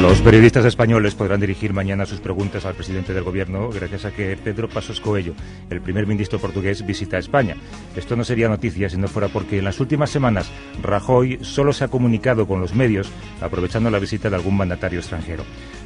Los periodistas españoles podrán dirigir mañana sus preguntas al presidente del gobierno gracias a que Pedro Pasos Coelho, el primer ministro portugués, visita España. Esto no sería noticia si no fuera porque en las últimas semanas Rajoy solo se ha comunicado con los medios aprovechando la visita de algún mandatario extranjero.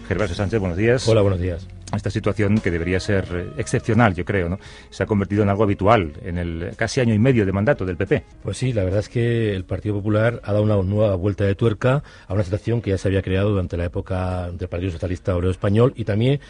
Gervasio Sánchez, buenos días. Hola, buenos días. Esta situación, que debería ser eh, excepcional, yo creo, ¿no? se ha convertido en algo habitual en el casi año y medio de mandato del PP. Pues sí, la verdad es que el Partido Popular ha dado una nueva vuelta de tuerca a una situación que ya se había creado durante la época del Partido Socialista Obrero Español y también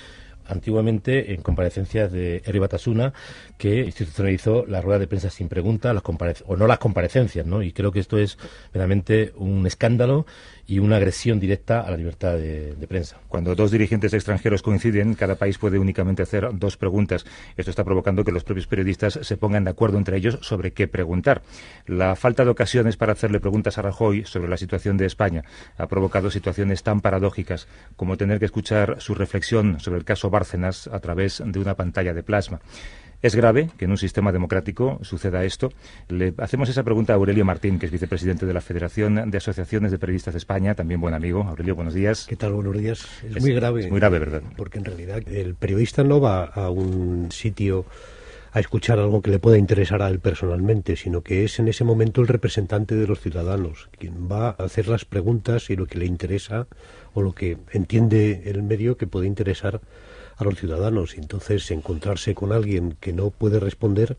antiguamente en comparecencias de Eri Batasuna, que institucionalizó la rueda de prensa sin pregunta, las o no las comparecencias, ¿no? Y creo que esto es verdaderamente un escándalo y una agresión directa a la libertad de, prensa. Cuando dos dirigentes extranjeros coinciden, cada país puede únicamente hacer dos preguntas. Esto está provocando que los propios periodistas se pongan de acuerdo entre ellos sobre qué preguntar. La falta de ocasiones para hacerle preguntas a Rajoy sobre la situación de España ha provocado situaciones tan paradójicas como tener que escuchar su reflexión sobre el caso Bárcenas a través de una pantalla de plasma. Es grave que en un sistema democrático suceda esto. Le hacemos esa pregunta a Aurelio Martín, que es vicepresidente de la Federación de Asociaciones de Periodistas de España, también buen amigo. Aurelio, buenos días. ¿Qué tal? Buenos días. Es, muy grave. muy grave, ¿verdad? Porque en realidad el periodista no va a un sitio a escuchar algo que le pueda interesar a él personalmente, sino que es en ese momento el representante de los ciudadanos, quien va a hacer las preguntas y lo que le interesa o lo que entiende el medio que puede interesar a los ciudadanos. Y entonces encontrarse con alguien que no puede responder,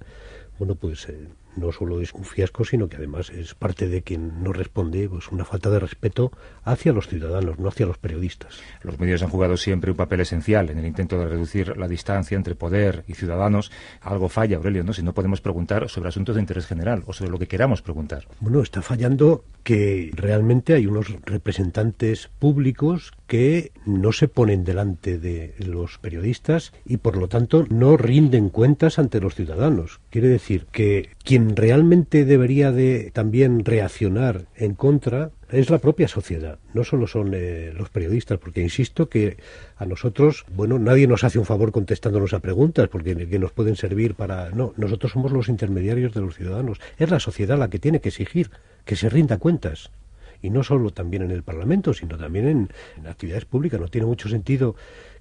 bueno, pues eh, no solo es un fiasco, sino que además es parte de quien no responde, pues una falta de respeto hacia los ciudadanos, no hacia los periodistas. Los medios han jugado siempre un papel esencial en el intento de reducir la distancia entre poder y ciudadanos. Algo falla, Aurelio, ¿no? Si no podemos preguntar sobre asuntos de interés general o sobre lo que queramos preguntar. Bueno, está fallando que realmente hay unos representantes públicos que no se ponen delante de los periodistas y por lo tanto no rinden cuentas ante los ciudadanos. Quiere decir que quien realmente debería de también reaccionar en contra es la propia sociedad, no solo son eh, los periodistas, porque insisto que a nosotros, bueno, nadie nos hace un favor contestándonos a preguntas, porque que nos pueden servir para... No, nosotros somos los intermediarios de los ciudadanos. Es la sociedad la que tiene que exigir que se rinda cuentas y no solo también en el Parlamento, sino también en, actividades públicas. No tiene mucho sentido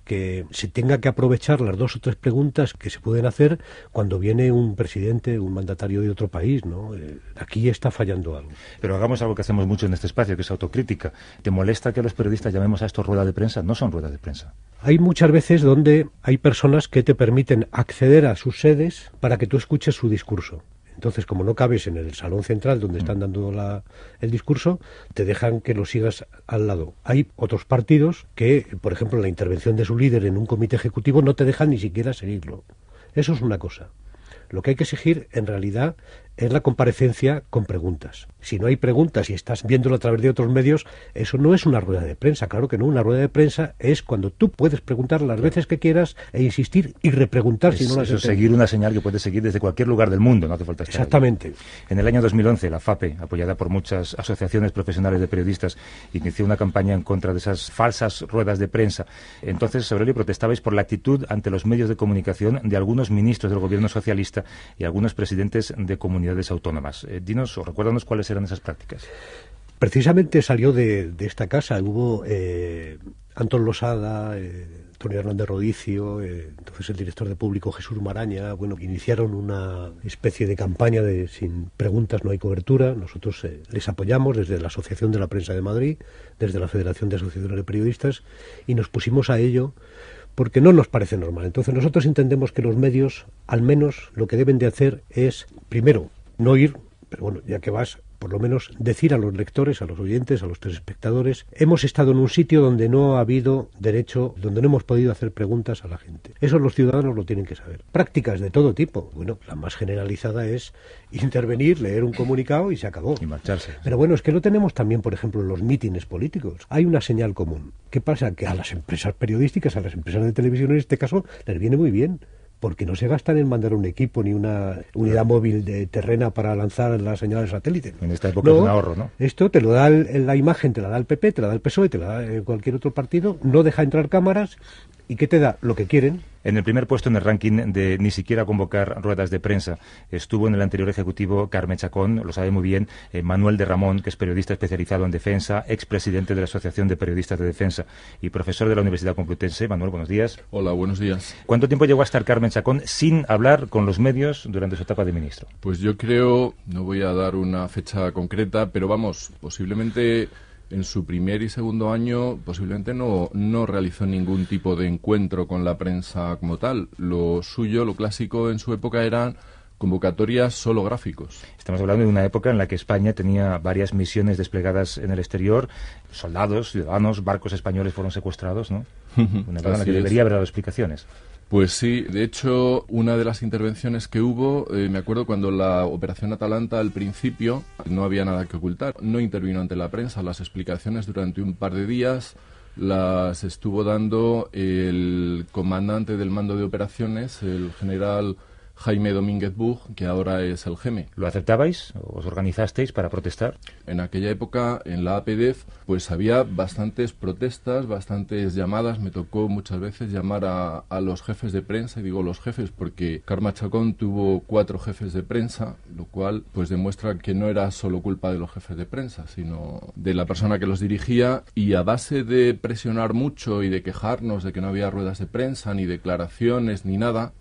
que se tenga que aprovechar las dos o tres preguntas que se pueden hacer cuando viene un presidente, un mandatario de otro país, ¿no? Eh, aquí está fallando algo. Pero hagamos algo que hacemos mucho en este espacio, que es autocrítica. ¿Te molesta que los periodistas llamemos a esto ruedas de prensa? No son ruedas de prensa. Hay muchas veces donde hay personas que te permiten acceder a sus sedes para que tú escuches su discurso. Entonces, como no cabes en el salón central donde están dando el discurso, te dejan que lo sigas al lado. Hay otros partidos que, por ejemplo, la intervención de su líder en un comité ejecutivo no te dejan ni siquiera seguirlo. Eso es una cosa. Lo que hay que exigir, en realidad, es la comparecencia con preguntas. Si no hay preguntas y estás viéndolo a través de otros medios, eso no es una rueda de prensa. Claro que no. Una rueda de prensa es cuando tú puedes preguntar las veces que quieras e insistir y repreguntar si no las Eso seguir una señal que puedes seguir desde cualquier lugar del mundo, no hace falta estar Exactamente. En el año 2011, la FAPE, apoyada por muchas asociaciones profesionales de periodistas, inició una campaña en contra de esas falsas ruedas de prensa. Entonces, Aurelio, protestabais por la actitud ante los medios de comunicación de algunos ministros del gobierno socialista y algunos presidentes de comunicación autónomas. Eh, dinos o recuérdanos cuáles eran esas prácticas. Precisamente salió de, esta casa, hubo eh, Antón Losada, eh, Antonio Hernández Rodicio, eh, entonces el director de público Jesús Maraña, bueno, iniciaron una especie de campaña de sin preguntas no hay cobertura. Nosotros les apoyamos desde la Asociación de la Prensa de Madrid, desde la Federación de Asociaciones de Periodistas, y nos pusimos a ello porque no nos parece normal. Entonces nosotros entendemos que los medios, al menos, lo que deben de hacer es, primero, no ir, pero bueno, ya que vas, por lo menos decir a los lectores, a los oyentes, a los telespectadores, hemos estado en un sitio donde no ha habido derecho, donde no hemos podido hacer preguntas a la gente. Eso los ciudadanos lo tienen que saber. Prácticas de todo tipo. Bueno, la más generalizada es intervenir, leer un comunicado y se acabó. Y marcharse. Pero bueno, es que lo tenemos también, por ejemplo, en los mítines políticos. Hay una señal común. ¿Qué pasa? Que a las empresas periodísticas, a las empresas de televisión en este caso, les viene muy bien porque no se gastan en mandar un equipo ni una unidad móvil de terrena para lanzar la señal de satélite. En esta época es un ahorro, ¿no? Esto te lo da la imagen, te la da el PP, te la da el PSOE, te la da cualquier otro partido, no deja entrar cámaras ¿Y qué te da? Lo que quieren. En el primer puesto en el ranking de ni siquiera convocar ruedas de prensa estuvo en el anterior ejecutivo Carmen Chacón, lo sabe muy bien, eh, Manuel de Ramón, que es periodista especializado en defensa, expresidente de la Asociación de Periodistas de Defensa y profesor de la Universidad Complutense. Manuel, buenos días. Hola, buenos días. ¿Cuánto tiempo llegó a estar Carmen Chacón sin hablar con los medios durante su etapa de ministro? Pues yo creo, no voy a dar una fecha concreta, pero vamos, posiblemente en su primer y segundo año posiblemente no, no realizó ningún tipo de encuentro con la prensa como tal. Lo suyo, lo clásico en su época eran convocatorias solo gráficos. Estamos hablando de una época en la que España tenía varias misiones desplegadas en el exterior, soldados, ciudadanos, barcos españoles fueron secuestrados, ¿no? Una época en la que debería haber dado explicaciones. Pues sí, de hecho, una de las intervenciones que hubo, eh, me acuerdo cuando la Operación Atalanta al principio no había nada que ocultar, no intervino ante la prensa, las explicaciones durante un par de días las estuvo dando el comandante del mando de operaciones, el general Jaime Domínguez Bug, que ahora es el GEME. ¿Lo aceptabais? ¿Os organizasteis para protestar? En aquella época, en la APDEF, pues había bastantes protestas, bastantes llamadas. Me tocó muchas veces llamar a, a los jefes de prensa, y digo los jefes porque Karma Chacón tuvo cuatro jefes de prensa, lo cual pues demuestra que no era solo culpa de los jefes de prensa, sino de la persona que los dirigía. Y a base de presionar mucho y de quejarnos de que no había ruedas de prensa, ni declaraciones, ni nada,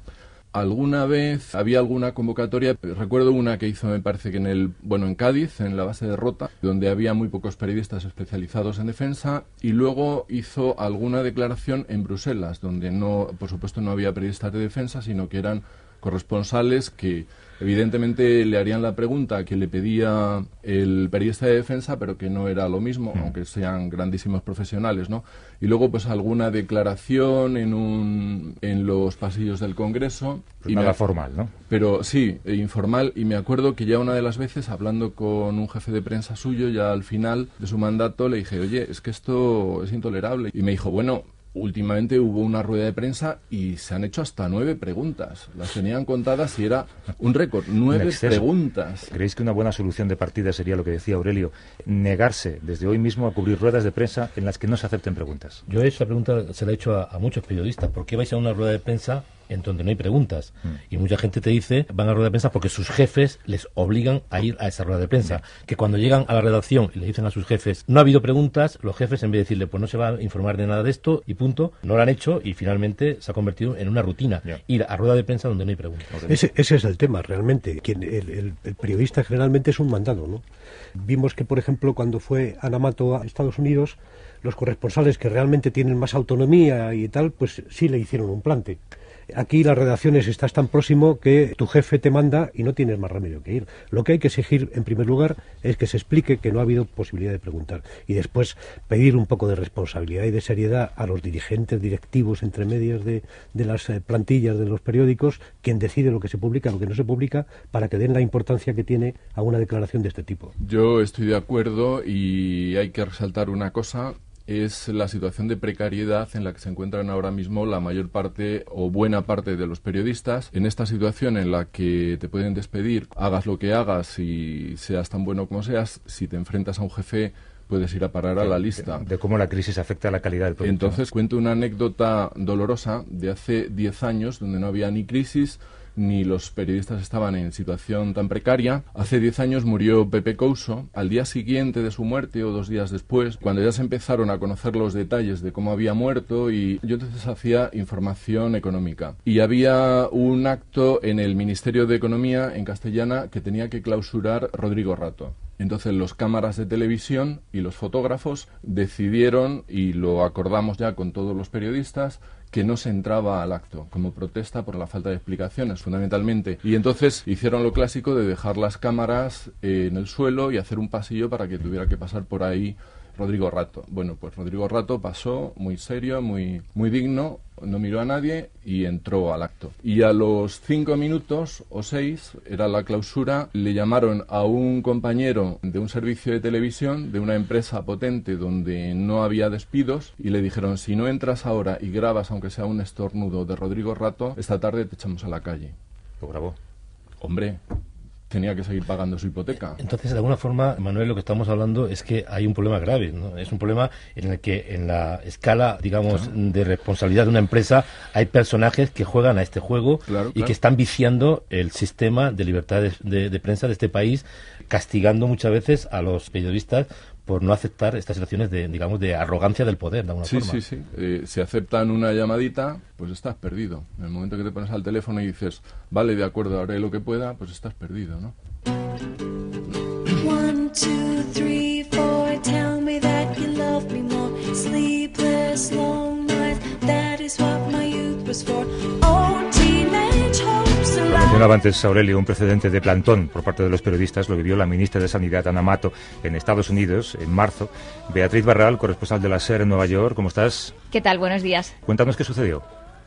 alguna vez había alguna convocatoria, recuerdo una que hizo me parece que en el bueno en Cádiz, en la base de Rota, donde había muy pocos periodistas especializados en defensa y luego hizo alguna declaración en Bruselas, donde no por supuesto no había periodistas de defensa, sino que eran corresponsales que evidentemente le harían la pregunta que le pedía el periodista de defensa, pero que no era lo mismo, mm. aunque sean grandísimos profesionales, ¿no? Y luego, pues, alguna declaración en, un, en los pasillos del Congreso. y nada formal, ¿no? Pero sí, e informal. Y me acuerdo que ya una de las veces, hablando con un jefe de prensa suyo, ya al final de su mandato, le dije, oye, es que esto es intolerable. Y me dijo, bueno, últimamente hubo una rueda de prensa y se han hecho hasta nueve preguntas. Las tenían contadas y era un récord, nueve preguntas. ¿Creéis que una buena solución de partida sería lo que decía Aurelio, negarse desde hoy mismo a cubrir ruedas de prensa en las que no se acepten preguntas? Yo esa pregunta se la he hecho a, a muchos periodistas. ¿Por qué vais a una rueda de prensa en donde no hay preguntas. Mm. Y mucha gente te dice, van a rueda de prensa porque sus jefes les obligan a ir a esa rueda de prensa. Que cuando llegan a la redacción y le dicen a sus jefes, no ha habido preguntas, los jefes en vez de decirle, pues no se va a informar de nada de esto y punto, no lo han hecho y finalmente se ha convertido en una rutina. Ir a rueda de prensa donde no hay preguntas. Ese, ese es el tema, realmente. Quien, el, el, periodista generalmente es un mandado, ¿no? Vimos que, por ejemplo, cuando fue Anamato a Estados Unidos, los corresponsales que realmente tienen más autonomía y tal, pues sí le hicieron un plante. Aquí las redacciones estás tan próximo que tu jefe te manda y no tienes más remedio que ir. Lo que hay que exigir, en primer lugar, es que se explique que no ha habido posibilidad de preguntar y después pedir un poco de responsabilidad y de seriedad a los dirigentes directivos entre medias de, de las eh, plantillas de los periódicos, quien decide lo que se publica, lo que no se publica, para que den la importancia que tiene a una declaración de este tipo. Yo estoy de acuerdo y hay que resaltar una cosa es la situación de precariedad en la que se encuentran ahora mismo la mayor parte o buena parte de los periodistas. En esta situación en la que te pueden despedir, hagas lo que hagas y seas tan bueno como seas, si te enfrentas a un jefe puedes ir a parar a la lista. De, cómo la crisis afecta a la calidad del producto. Entonces, cuento una anécdota dolorosa de hace 10 años, donde no había ni crisis, ni los periodistas estaban en situación tan precaria. Hace 10 años murió Pepe Couso. Al día siguiente de su muerte o dos días después, cuando ya se empezaron a conocer los detalles de cómo había muerto, y yo entonces hacía información económica. Y había un acto en el Ministerio de Economía en castellana que tenía que clausurar Rodrigo Rato. Entonces los cámaras de televisión y los fotógrafos decidieron, y lo acordamos ya con todos los periodistas, que no se entraba al acto, como protesta por la falta de explicaciones, fundamentalmente. Y entonces hicieron lo clásico de dejar las cámaras en el suelo y hacer un pasillo para que tuviera que pasar por ahí Rodrigo Rato. Bueno, pues Rodrigo Rato pasó muy serio, muy, muy digno, no miró a nadie y entró al acto. Y a los cinco minutos o seis, era la clausura, le llamaron a un compañero de un servicio de televisión de una empresa potente donde no había despidos y le dijeron, si no entras ahora y grabas aunque sea un estornudo de Rodrigo Rato, esta tarde te echamos a la calle. Lo grabó. Hombre, tenía que seguir pagando su hipoteca. Entonces, de alguna forma, Manuel, lo que estamos hablando es que hay un problema grave, ¿no? Es un problema en el que en la escala, digamos, de responsabilidad de una empresa hay personajes que juegan a este juego y que están viciando el sistema de libertad de prensa de este país, castigando muchas veces a los periodistas por no aceptar estas situaciones de, digamos, de arrogancia del poder, de alguna sí, forma. Sí, sí, eh, si aceptan una llamadita, pues estás perdido. En el momento que te pones al teléfono y dices, vale, de acuerdo, haré lo que pueda, pues estás perdido, ¿no? One, two, three, mencionaba antes Aurelio, un precedente de plantón por parte de los periodistas lo vivió la ministra de Sanidad, Ana Mato, en Estados Unidos en marzo. Beatriz Barral, corresponsal de la SER en Nueva York, ¿cómo estás? ¿Qué tal? Buenos días. Cuéntanos qué sucedió.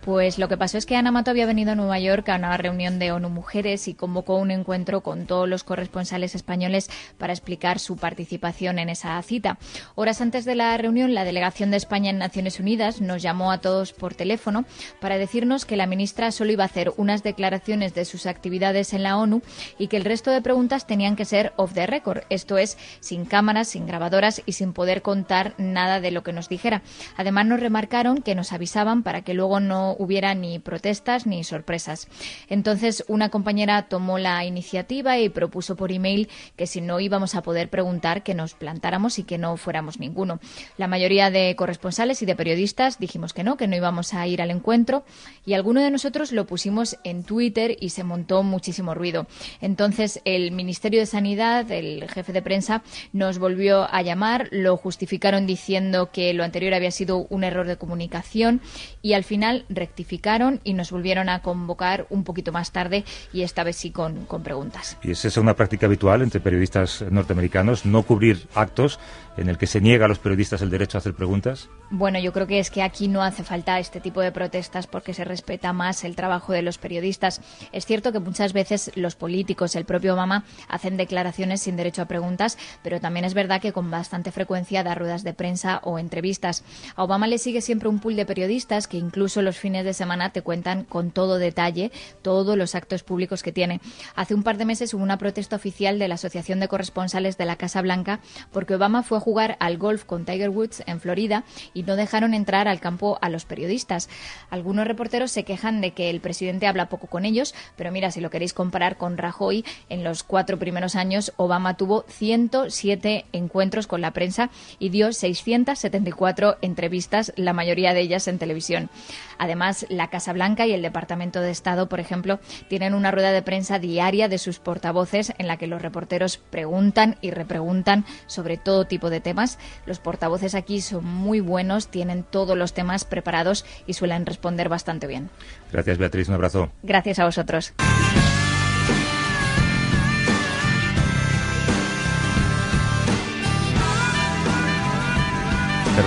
Pues lo que pasó es que Ana Mato había venido a Nueva York a una reunión de ONU Mujeres y convocó un encuentro con todos los corresponsales españoles para explicar su participación en esa cita. Horas antes de la reunión, la delegación de España en Naciones Unidas nos llamó a todos por teléfono para decirnos que la ministra solo iba a hacer unas declaraciones de sus actividades en la ONU y que el resto de preguntas tenían que ser off the record, esto es, sin cámaras, sin grabadoras y sin poder contar nada de lo que nos dijera. Además, nos remarcaron que nos avisaban para que luego no hubiera ni protestas ni sorpresas. Entonces, una compañera tomó la iniciativa y propuso por email que si no íbamos a poder preguntar, que nos plantáramos y que no fuéramos ninguno. La mayoría de corresponsales y de periodistas dijimos que no, que no íbamos a ir al encuentro y alguno de nosotros lo pusimos en Twitter y se montó muchísimo ruido. Entonces, el Ministerio de Sanidad, el jefe de prensa, nos volvió a llamar, lo justificaron diciendo que lo anterior había sido un error de comunicación y al final rectificaron y nos volvieron a convocar un poquito más tarde y esta vez sí con, con preguntas. ¿Y es esa una práctica habitual entre periodistas norteamericanos, no cubrir actos en el que se niega a los periodistas el derecho a hacer preguntas? Bueno, yo creo que es que aquí no hace falta este tipo de protestas porque se respeta más el trabajo de los periodistas. Es cierto que muchas veces los políticos, el propio Obama, hacen declaraciones sin derecho a preguntas, pero también es verdad que con bastante frecuencia da ruedas de prensa o entrevistas. A Obama le sigue siempre un pool de periodistas que incluso los fines de semana te cuentan con todo detalle todos los actos públicos que tiene. Hace un par de meses hubo una protesta oficial de la Asociación de Corresponsales de la Casa Blanca porque Obama fue a jugar al golf con Tiger Woods en Florida y no dejaron entrar al campo a los periodistas. Algunos reporteros se quejan de que el presidente habla poco con ellos, pero mira, si lo queréis comparar con Rajoy, en los cuatro primeros años Obama tuvo 107 encuentros con la prensa y dio 674 entrevistas, la mayoría de ellas en televisión. Además, la Casa Blanca y el Departamento de Estado, por ejemplo, tienen una rueda de prensa diaria de sus portavoces en la que los reporteros preguntan y repreguntan sobre todo tipo de temas. Los portavoces aquí son muy buenos, tienen todos los temas preparados y suelen responder bastante bien. Gracias, Beatriz. Un abrazo. Gracias a vosotros.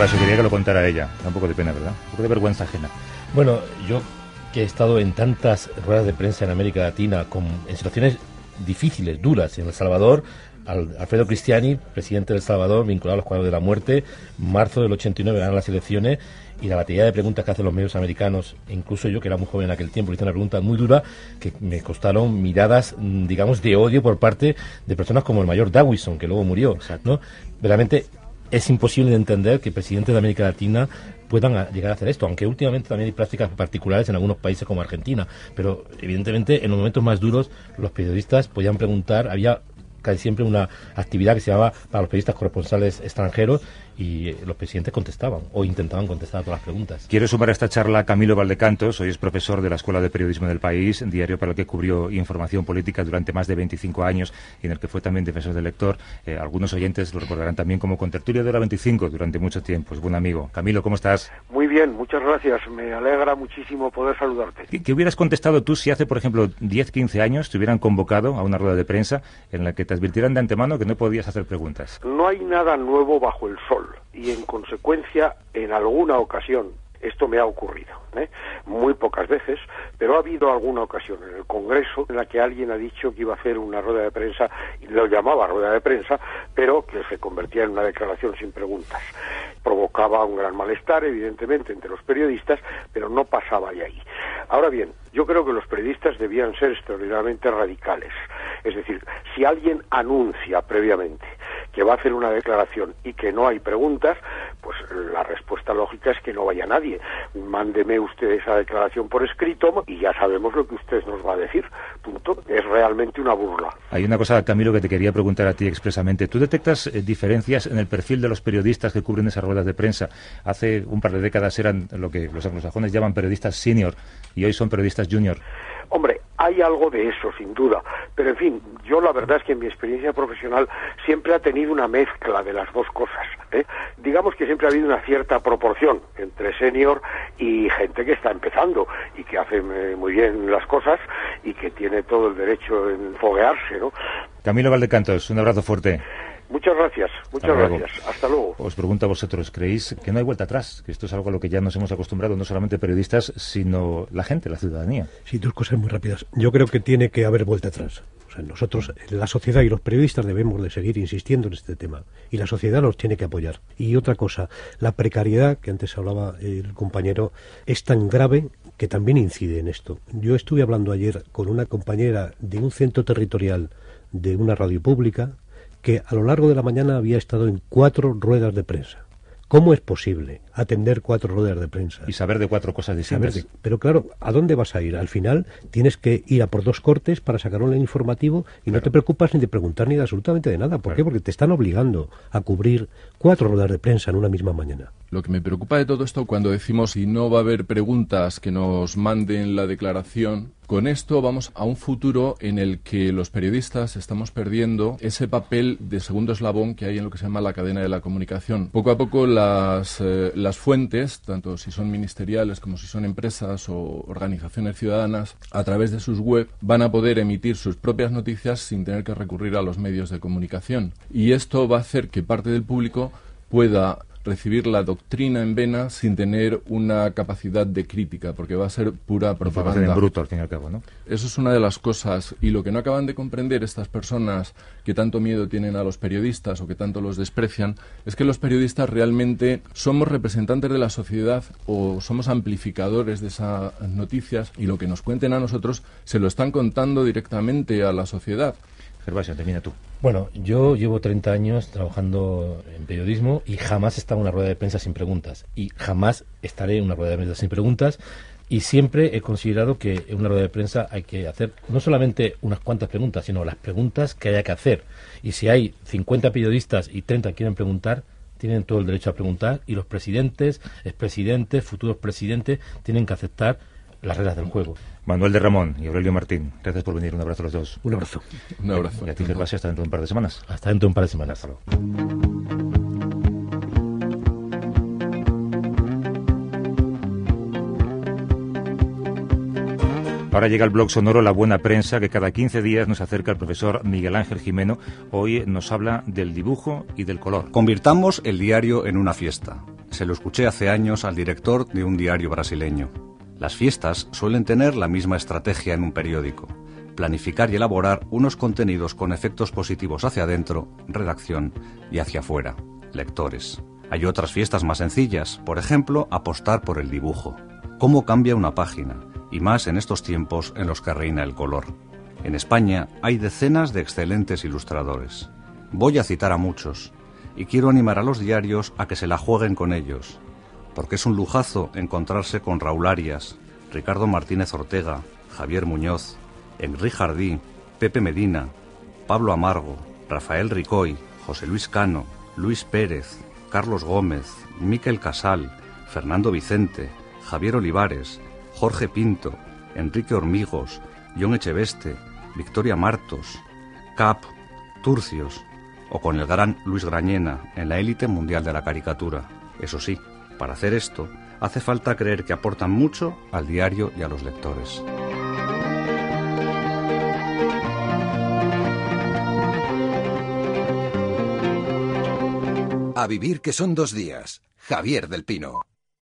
quería que lo contara ella. Da un poco de pena, ¿verdad? Un poco de vergüenza ajena. Bueno, yo que he estado en tantas ruedas de prensa en América Latina, con, en situaciones difíciles, duras, en El Salvador, Alfredo Cristiani, presidente de El Salvador, vinculado a los cuadros de la muerte, marzo del 89 ganan las elecciones y la batería de preguntas que hacen los medios americanos, incluso yo que era muy joven en aquel tiempo, hice una pregunta muy dura que me costaron miradas, mm, digamos, de odio por parte de personas como el mayor Dawison, que luego murió. ¿no? Realmente es imposible de entender que presidentes de América Latina puedan llegar a hacer esto, aunque últimamente también hay prácticas particulares en algunos países como Argentina, pero evidentemente en los momentos más duros los periodistas podían preguntar, había casi siempre una actividad que se llamaba para los periodistas corresponsales extranjeros y los presidentes contestaban o intentaban contestar a todas las preguntas. Quiero sumar a esta charla a Camilo Valdecantos, hoy es profesor de la Escuela de Periodismo del País, diario para el que cubrió información política durante más de 25 años y en el que fue también defensor del lector. Eh, algunos oyentes lo recordarán también como contertulio de la 25 durante mucho tiempo. Es buen amigo. Camilo, ¿cómo estás? Muy bien, muchas gracias. Me alegra muchísimo poder saludarte. ¿Qué, qué hubieras contestado tú si hace, por ejemplo, 10, 15 años te hubieran convocado a una rueda de prensa en la que te advirtieran de antemano que no podías hacer preguntas? No hay nada nuevo bajo el sol y en consecuencia en alguna ocasión esto me ha ocurrido, ¿eh? muy pocas veces, pero ha habido alguna ocasión en el Congreso en la que alguien ha dicho que iba a hacer una rueda de prensa, y lo llamaba rueda de prensa, pero que se convertía en una declaración sin preguntas. Provocaba un gran malestar, evidentemente, entre los periodistas, pero no pasaba de ahí. Ahora bien, yo creo que los periodistas debían ser extraordinariamente radicales Es decir, si alguien anuncia previamente que va a hacer una declaración y que no hay preguntas, pues la respuesta lógica es que no vaya nadie. Mándeme usted esa declaración por escrito y ya sabemos lo que usted nos va a decir. Punto. Es realmente una burla. Hay una cosa, Camilo, que te quería preguntar a ti expresamente. ¿Tú detectas eh, diferencias en el perfil de los periodistas que cubren esas ruedas de prensa? Hace un par de décadas eran lo que los anglosajones llaman periodistas senior y hoy son periodistas junior. Hombre, hay algo de eso, sin duda. Pero, en fin, yo la verdad es que en mi experiencia profesional siempre ha tenido una mezcla de las dos cosas. ¿eh? Digamos que siempre ha habido una cierta proporción entre senior y gente que está empezando y que hace eh, muy bien las cosas y que tiene todo el derecho en foguearse, ¿no? Camilo Valdecantos, un abrazo fuerte. Muchas gracias, muchas gracias. Hasta luego. Os pregunto a vosotros, ¿creéis que no hay vuelta atrás? Que esto es algo a lo que ya nos hemos acostumbrado, no solamente periodistas, sino la gente, la ciudadanía. Sí, dos cosas muy rápidas. Yo creo que tiene que haber vuelta atrás. O sea, nosotros, la sociedad y los periodistas debemos de seguir insistiendo en este tema. Y la sociedad nos tiene que apoyar. Y otra cosa, la precariedad, que antes hablaba el compañero, es tan grave que también incide en esto. Yo estuve hablando ayer con una compañera de un centro territorial de una radio pública que a lo largo de la mañana había estado en cuatro ruedas de prensa. ¿Cómo es posible atender cuatro ruedas de prensa? Y saber de cuatro cosas distintas. pero claro, ¿a dónde vas a ir? Al final tienes que ir a por dos cortes para sacar un informativo y no te preocupas ni de preguntar ni de absolutamente de nada. ¿Por qué? Porque te están obligando a cubrir cuatro ruedas de prensa en una misma mañana. Lo que me preocupa de todo esto cuando decimos si no va a haber preguntas que nos manden la declaración, con esto vamos a un futuro en el que los periodistas estamos perdiendo ese papel de segundo eslabón que hay en lo que se llama la cadena de la comunicación. Poco a poco las, eh, las fuentes, tanto si son ministeriales como si son empresas o organizaciones ciudadanas, a través de sus web van a poder emitir sus propias noticias sin tener que recurrir a los medios de comunicación. Y esto va a hacer que parte del público pueda recibir la doctrina en vena sin tener una capacidad de crítica, porque va a ser pura propaganda. En bruto, al fin y al cabo, ¿no? Eso es una de las cosas. Y lo que no acaban de comprender estas personas que tanto miedo tienen a los periodistas o que tanto los desprecian, es que los periodistas realmente somos representantes de la sociedad o somos amplificadores de esas noticias y lo que nos cuenten a nosotros se lo están contando directamente a la sociedad. Gervasio, tú. Bueno, yo llevo 30 años trabajando en periodismo y jamás he estado en una rueda de prensa sin preguntas. Y jamás estaré en una rueda de prensa sin preguntas. Y siempre he considerado que en una rueda de prensa hay que hacer no solamente unas cuantas preguntas, sino las preguntas que haya que hacer. Y si hay 50 periodistas y 30 quieren preguntar, tienen todo el derecho a preguntar. Y los presidentes, expresidentes, futuros presidentes tienen que aceptar las reglas del juego. Manuel de Ramón y Aurelio Martín, gracias por venir. Un abrazo a los dos. Un abrazo. Un abrazo. Y a ti, Gervasio, hasta dentro de un par de semanas. Hasta dentro de un par de semanas. Ahora llega el blog sonoro La Buena Prensa, que cada 15 días nos acerca el profesor Miguel Ángel Jimeno. Hoy nos habla del dibujo y del color. Convirtamos el diario en una fiesta. Se lo escuché hace años al director de un diario brasileño. Las fiestas suelen tener la misma estrategia en un periódico, planificar y elaborar unos contenidos con efectos positivos hacia adentro, redacción, y hacia afuera, lectores. Hay otras fiestas más sencillas, por ejemplo, apostar por el dibujo. ¿Cómo cambia una página? Y más en estos tiempos en los que reina el color. En España hay decenas de excelentes ilustradores. Voy a citar a muchos, y quiero animar a los diarios a que se la jueguen con ellos, porque es un lujazo encontrarse con Raúl Arias, Ricardo Martínez Ortega, Javier Muñoz, Enrique Jardí, Pepe Medina, Pablo Amargo, Rafael Ricoy, José Luis Cano, Luis Pérez, Carlos Gómez, Miquel Casal, Fernando Vicente, Javier Olivares, Jorge Pinto, Enrique Hormigos, John Echeveste, Victoria Martos, Cap, Turcios, o con el gran Luis Grañena en la élite mundial de la caricatura. Eso sí, para hacer esto, hace falta creer que aportan mucho al diario y a los lectores. A vivir que son dos días. Javier del Pino.